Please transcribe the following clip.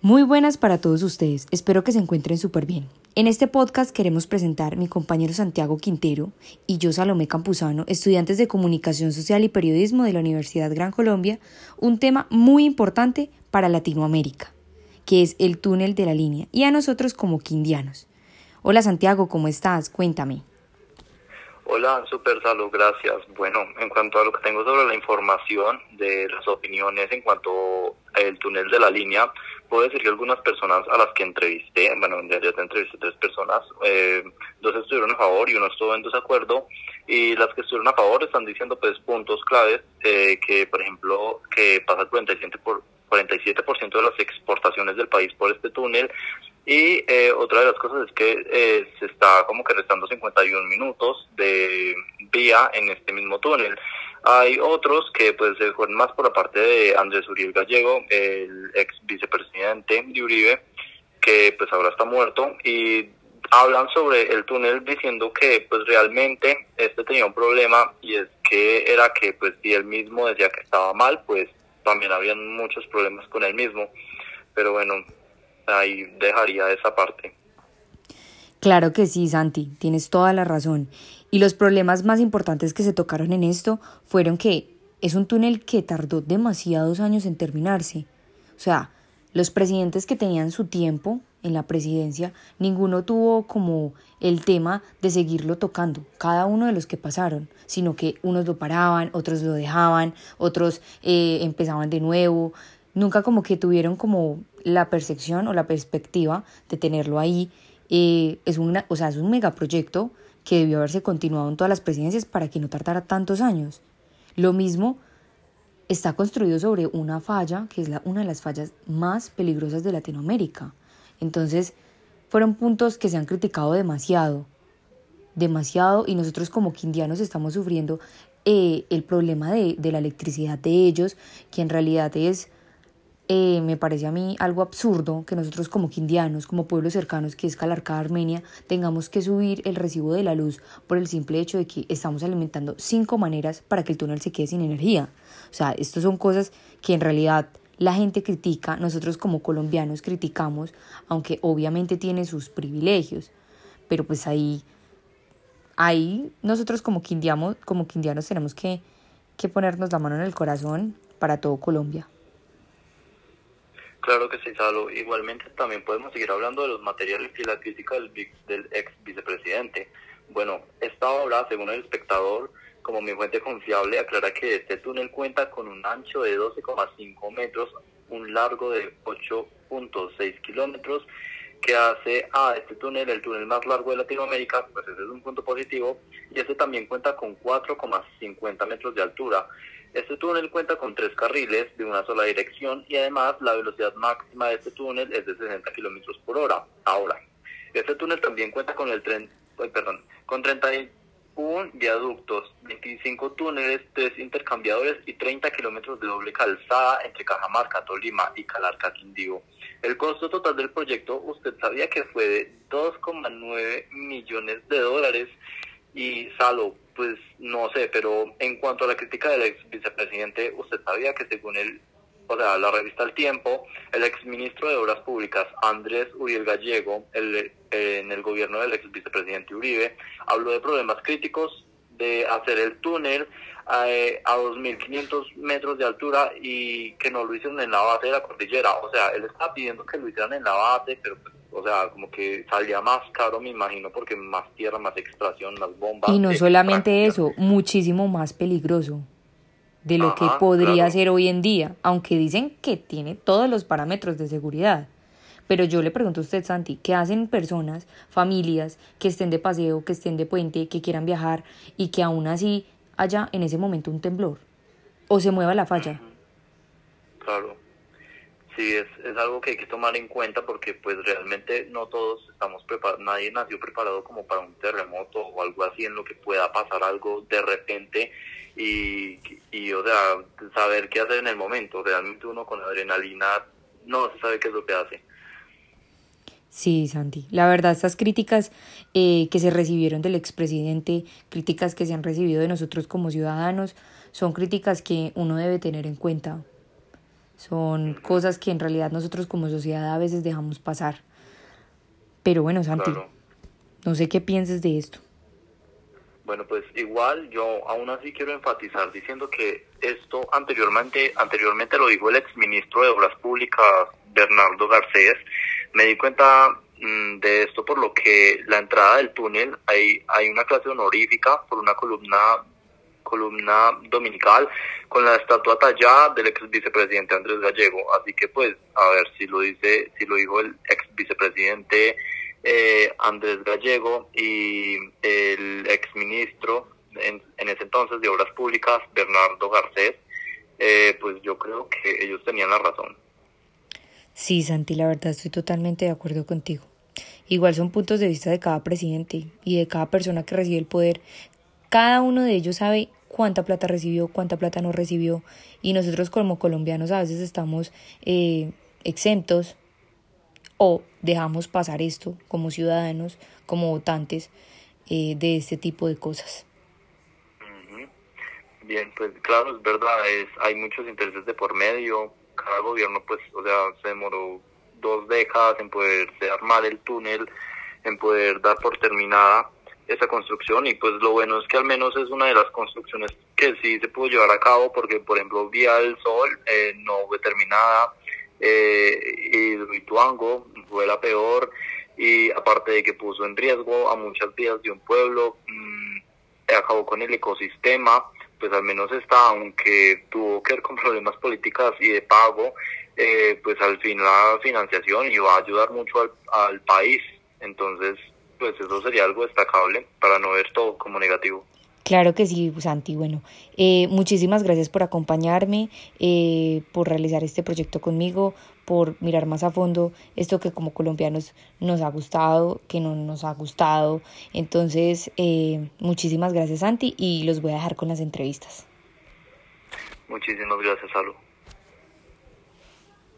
Muy buenas para todos ustedes, espero que se encuentren súper bien. En este podcast queremos presentar mi compañero Santiago Quintero y yo Salomé Campuzano, estudiantes de Comunicación Social y Periodismo de la Universidad Gran Colombia, un tema muy importante para Latinoamérica, que es el túnel de la línea, y a nosotros como quindianos. Hola Santiago, ¿cómo estás? Cuéntame. Hola, super salud, gracias. Bueno, en cuanto a lo que tengo sobre la información de las opiniones en cuanto al túnel de la línea, puedo decir que algunas personas a las que entrevisté, bueno, en realidad entrevisté tres personas, eh, dos estuvieron a favor y uno estuvo en desacuerdo, y las que estuvieron a favor están diciendo pues puntos claves, eh, que por ejemplo, que pasa el 47%, por, 47 de las exportaciones del país por este túnel, y eh, otra de las cosas es que eh, se está como que restando 51 minutos de vía en este mismo túnel. Hay otros que pues se fueron más por la parte de Andrés Uriel Gallego, el ex vicepresidente de Uribe, que pues ahora está muerto, y hablan sobre el túnel diciendo que pues realmente este tenía un problema y es que era que pues si él mismo decía que estaba mal, pues también habían muchos problemas con él mismo. Pero bueno, ahí dejaría esa parte. Claro que sí, Santi, tienes toda la razón. Y los problemas más importantes que se tocaron en esto fueron que es un túnel que tardó demasiados años en terminarse. O sea, los presidentes que tenían su tiempo en la presidencia, ninguno tuvo como el tema de seguirlo tocando, cada uno de los que pasaron, sino que unos lo paraban, otros lo dejaban, otros eh, empezaban de nuevo, nunca como que tuvieron como la percepción o la perspectiva de tenerlo ahí. Eh, es, una, o sea, es un megaproyecto que debió haberse continuado en todas las presidencias para que no tardara tantos años. Lo mismo está construido sobre una falla que es una de las fallas más peligrosas de Latinoamérica. Entonces, fueron puntos que se han criticado demasiado, demasiado, y nosotros como quindianos estamos sufriendo eh, el problema de, de la electricidad de ellos, que en realidad es eh, me parece a mí algo absurdo que nosotros como quindianos, como pueblos cercanos que es Calarcá, Armenia, tengamos que subir el recibo de la luz por el simple hecho de que estamos alimentando cinco maneras para que el túnel se quede sin energía. O sea, estas son cosas que en realidad la gente critica, nosotros como colombianos criticamos, aunque obviamente tiene sus privilegios, pero pues ahí, ahí nosotros como, como quindianos tenemos que, que ponernos la mano en el corazón para todo Colombia. Claro que sí, Salo. Igualmente también podemos seguir hablando de los materiales y la crítica del, del ex vicepresidente. Bueno, esta obra, según el espectador, como mi fuente confiable, aclara que este túnel cuenta con un ancho de 12,5 metros, un largo de 8.6 kilómetros, que hace a este túnel el túnel más largo de Latinoamérica, pues ese es un punto positivo, y este también cuenta con 4,50 metros de altura. Este túnel cuenta con tres carriles de una sola dirección y además la velocidad máxima de este túnel es de 60 kilómetros por hora. Ahora, este túnel también cuenta con el tren, perdón, con 31 viaductos, 25 túneles, 3 intercambiadores y 30 kilómetros de doble calzada entre Cajamarca, Tolima y Calarca, Quindío. El costo total del proyecto, usted sabía que fue de 2,9 millones de dólares y Salo, pues no sé, pero en cuanto a la crítica del ex vicepresidente, usted sabía que según el, o sea, la revista El Tiempo, el ex ministro de Obras Públicas, Andrés Uriel Gallego, el, en el gobierno del ex vicepresidente Uribe, habló de problemas críticos de hacer el túnel eh, a, a 2.500 metros de altura y que no lo hicieron en la base de la cordillera. O sea, él está pidiendo que lo hicieran en la base, pero pues, o sea, como que salía más caro, me imagino, porque más tierra, más extracción, más bombas. Y no solamente eso, muchísimo más peligroso de lo que podría ser hoy en día, aunque dicen que tiene todos los parámetros de seguridad. Pero yo le pregunto a usted, Santi, ¿qué hacen personas, familias que estén de paseo, que estén de puente, que quieran viajar y que aún así haya en ese momento un temblor? O se mueva la falla. Claro sí es, es algo que hay que tomar en cuenta porque pues realmente no todos estamos preparados, nadie nació preparado como para un terremoto o algo así en lo que pueda pasar algo de repente y, y o sea, saber qué hacer en el momento, realmente uno con adrenalina no se sabe qué es lo que hace. Sí, Santi. La verdad, estas críticas eh, que se recibieron del expresidente, críticas que se han recibido de nosotros como ciudadanos, son críticas que uno debe tener en cuenta Son cosas que en realidad nosotros como sociedad a veces dejamos pasar. Pero bueno, Santi, no sé qué pienses de esto. Bueno, pues igual yo aún así quiero enfatizar diciendo que esto anteriormente, anteriormente lo dijo el exministro de Obras Públicas, Bernardo Garcés. Me di cuenta mm, de esto por lo que la entrada del túnel hay, hay una clase honorífica por una columna columna dominical con la estatua tallada del ex vicepresidente Andrés Gallego. Así que pues, a ver si lo dice, si lo dijo el ex vicepresidente eh, Andrés Gallego y el exministro en, en ese entonces de Obras Públicas, Bernardo Garcés, eh, pues yo creo que ellos tenían la razón. Sí, Santi, la verdad estoy totalmente de acuerdo contigo. Igual son puntos de vista de cada presidente y de cada persona que recibe el poder. Cada uno de ellos sabe cuánta plata recibió, cuánta plata no recibió. Y nosotros como colombianos a veces estamos eh, exentos o dejamos pasar esto como ciudadanos, como votantes eh, de este tipo de cosas. Bien, pues claro, es verdad, es, hay muchos intereses de por medio, cada gobierno pues, o sea, se demoró dos décadas en poder armar el túnel, en poder dar por terminada esa construcción y pues lo bueno es que al menos es una de las construcciones que sí se pudo llevar a cabo porque por ejemplo Vía del Sol eh, no fue terminada eh, y fue la peor y aparte de que puso en riesgo a muchas vías de un pueblo, mmm, acabó con el ecosistema, pues al menos está, aunque tuvo que ver con problemas políticas y de pago, eh, pues al fin la financiación iba a ayudar mucho al país. Entonces, pues eso sería algo destacable para no ver todo como negativo. Claro que sí, Santi. Bueno, eh, muchísimas gracias por acompañarme, eh, por realizar este proyecto conmigo, por mirar más a fondo esto que como colombianos nos ha gustado, que no nos ha gustado. Entonces, eh, muchísimas gracias, Santi, y los voy a dejar con las entrevistas. Muchísimas gracias, Salud.